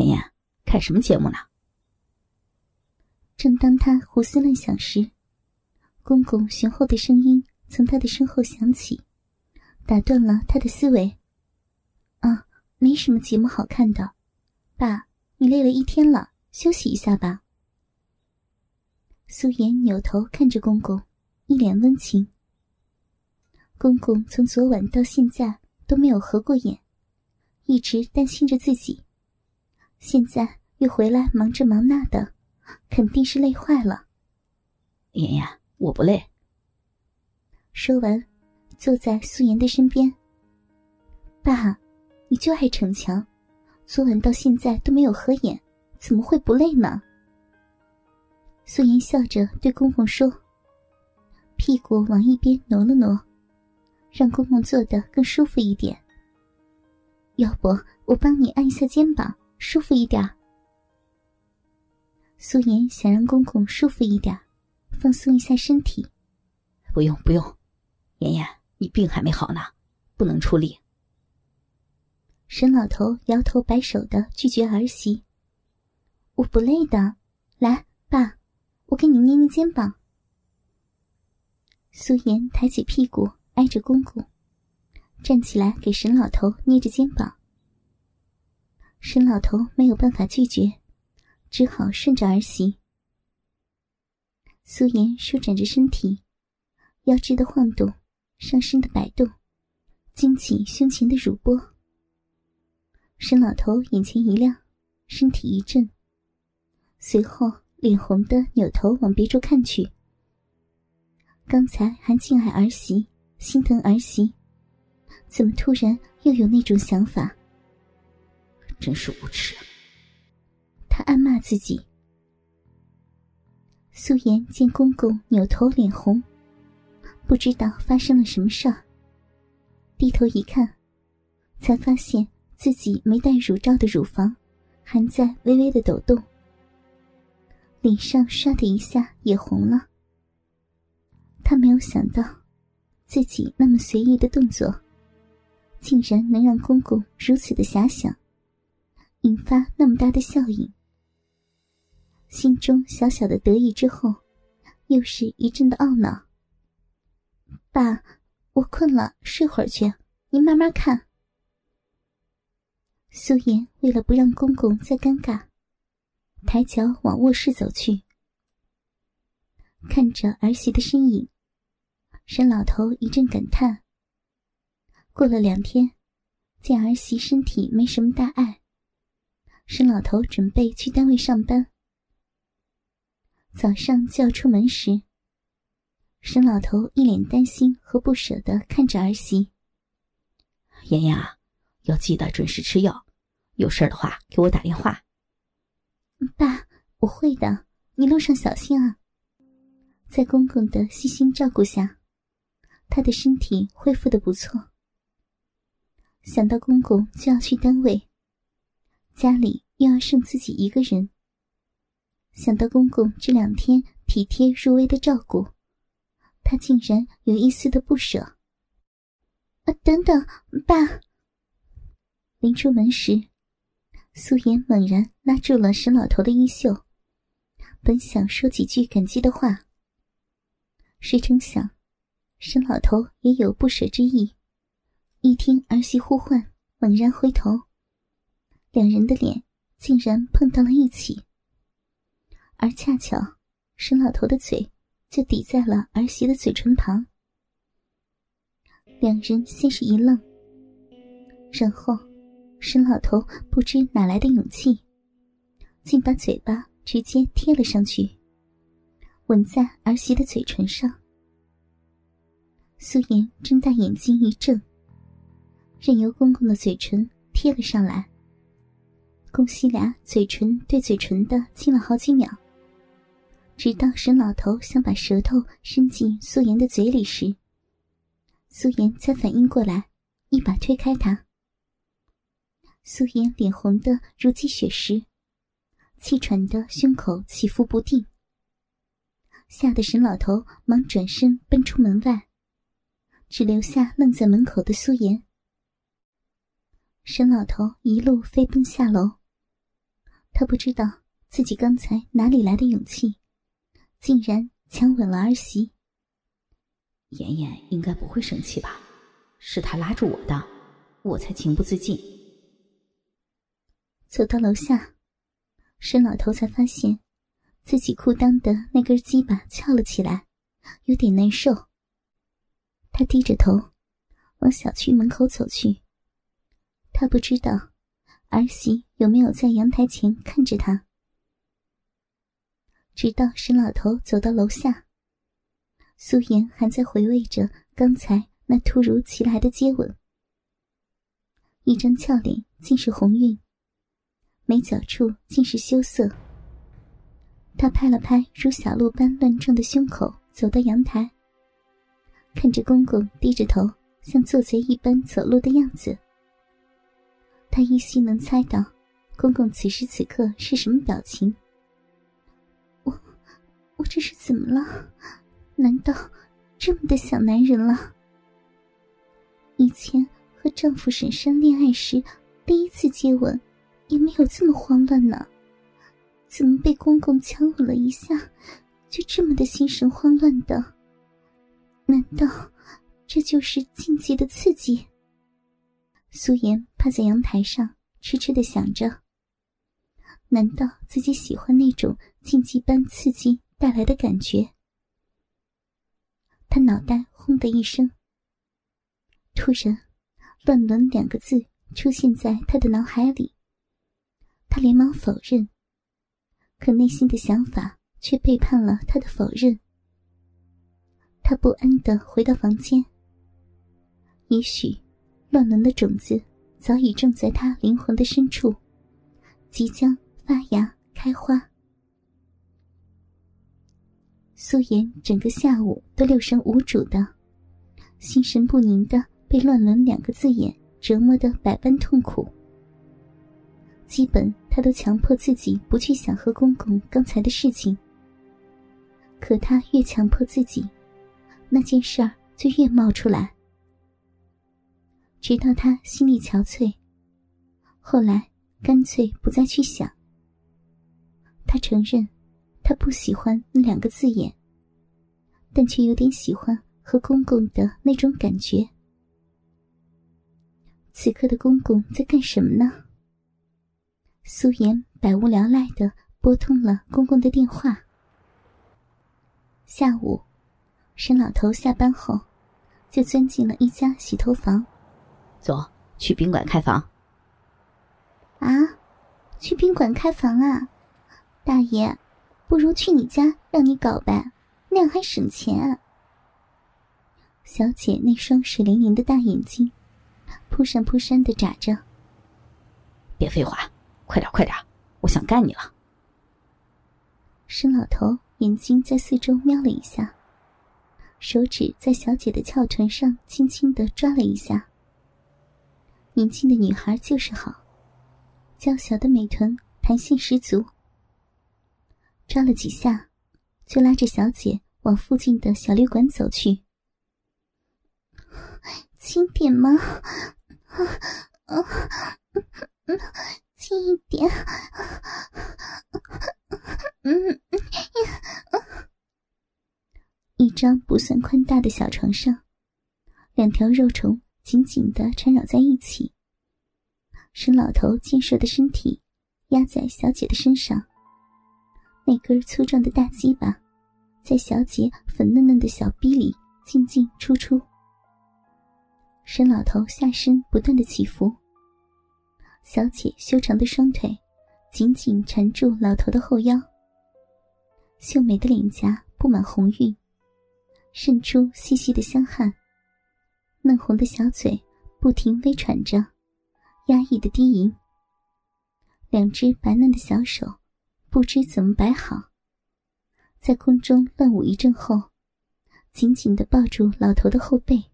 妍妍，看什么节目呢？正当他胡思乱想时，公公雄厚的声音从他的身后响起，打断了他的思维。啊，没什么节目好看的，爸，你累了一天了，休息一下吧。苏妍扭头看着公公，一脸温情。公公从昨晚到现在都没有合过眼，一直担心着自己。现在又回来忙这忙那的，肯定是累坏了。妍妍，我不累。说完，坐在素颜的身边。爸，你就爱逞强，昨晚到现在都没有合眼，怎么会不累呢？素颜笑着对公公说，屁股往一边挪了挪，让公公坐得更舒服一点。要不我帮你按一下肩膀？舒服一点。苏颜想让公公舒服一点，放松一下身体。不用不用，妍妍，你病还没好呢，不能出力。沈老头摇头摆手的拒绝儿媳。我不累的，来，爸，我给你捏捏肩膀。苏颜抬起屁股挨着公公，站起来给沈老头捏着肩膀。沈老头没有办法拒绝，只好顺着儿媳。苏颜舒展着身体，腰肢的晃动，上身的摆动，惊起胸前的乳波。沈老头眼前一亮，身体一震，随后脸红的扭头往别处看去。刚才还敬爱儿媳、心疼儿媳，怎么突然又有那种想法？真是无耻！他暗骂自己。素颜见公公扭头脸红，不知道发生了什么事儿，低头一看，才发现自己没戴乳罩的乳房还在微微的抖动，脸上唰的一下也红了。他没有想到，自己那么随意的动作，竟然能让公公如此的遐想。引发那么大的效应，心中小小的得意之后，又是一阵的懊恼。爸，我困了，睡会儿去，您慢慢看。苏颜为了不让公公再尴尬，抬脚往卧室走去。看着儿媳的身影，沈老头一阵感叹。过了两天，见儿媳身体没什么大碍。沈老头准备去单位上班，早上就要出门时，沈老头一脸担心和不舍的看着儿媳：“妍妍啊，要记得准时吃药，有事的话给我打电话。”“爸，我会的，你路上小心啊。”在公公的细心照顾下，他的身体恢复的不错。想到公公就要去单位。家里又要剩自己一个人，想到公公这两天体贴入微的照顾，他竟然有一丝的不舍。啊，等等，爸！临出门时，素颜猛然拉住了沈老头的衣袖，本想说几句感激的话，谁成想，沈老头也有不舍之意，一听儿媳呼唤，猛然回头。两人的脸竟然碰到了一起，而恰巧沈老头的嘴就抵在了儿媳的嘴唇旁。两人先是一愣，然后沈老头不知哪来的勇气，竟把嘴巴直接贴了上去，吻在儿媳的嘴唇上。苏颜睁大眼睛一怔，任由公公的嘴唇贴了上来。公西俩嘴唇对嘴唇的亲了好几秒，直到沈老头想把舌头伸进素颜的嘴里时，素颜才反应过来，一把推开他。素颜脸红的如积雪石，气喘的胸口起伏不定，吓得沈老头忙转身奔出门外，只留下愣在门口的苏颜。沈老头一路飞奔下楼。他不知道自己刚才哪里来的勇气，竟然强吻了儿媳。妍妍应该不会生气吧？是他拉住我的，我才情不自禁。走到楼下，沈老头才发现自己裤裆的那根鸡巴翘了起来，有点难受。他低着头往小区门口走去。他不知道儿媳有没有在阳台前看着他，直到沈老头走到楼下，苏妍还在回味着刚才那突如其来的接吻，一张俏脸尽是红晕，眉角处尽是羞涩。他拍了拍如小鹿般乱撞的胸口，走到阳台。看着公公低着头，像做贼一般走路的样子，他依稀能猜到公公此时此刻是什么表情。我，我这是怎么了？难道这么的想男人了？以前和丈夫沈山恋爱时，第一次接吻也没有这么慌乱呢，怎么被公公强吻了一下，就这么的心神慌乱的？难道这就是禁忌的刺激？苏妍趴在阳台上，痴痴的想着：难道自己喜欢那种禁忌般刺激带来的感觉？他脑袋轰的一声，突然“乱伦”两个字出现在他的脑海里。他连忙否认，可内心的想法却背叛了他的否认。他不安的回到房间。也许，乱伦的种子早已种在他灵魂的深处，即将发芽开花。苏妍整个下午都六神无主的，心神不宁的被“乱伦”两个字眼折磨的百般痛苦。基本，他都强迫自己不去想和公公刚才的事情。可他越强迫自己。那件事儿就越冒出来，直到他心力憔悴，后来干脆不再去想。他承认，他不喜欢那两个字眼，但却有点喜欢和公公的那种感觉。此刻的公公在干什么呢？苏妍百无聊赖的拨通了公公的电话。下午。沈老头下班后，就钻进了一家洗头房。走去宾馆开房。啊，去宾馆开房啊？大爷，不如去你家让你搞呗，那样还省钱。小姐那双水灵灵的大眼睛，扑闪扑闪的眨着。别废话，快点快点，我想干你了。沈老头眼睛在四周瞄了一下。手指在小姐的翘臀上轻轻的抓了一下。年轻的女孩就是好，娇小的美臀弹性十足。抓了几下，就拉着小姐往附近的小旅馆走去。轻点吗？轻一点。嗯。一张不算宽大的小床上，两条肉虫紧紧的缠绕在一起。沈老头健硕的身体压在小姐的身上，那根粗壮的大鸡巴在小姐粉嫩嫩的小逼里进进出出。沈老头下身不断的起伏，小姐修长的双腿紧紧缠住老头的后腰，秀美的脸颊布满红晕。渗出细细的香汗，嫩红的小嘴不停微喘着，压抑的低吟。两只白嫩的小手不知怎么摆好，在空中乱舞一阵后，紧紧的抱住老头的后背。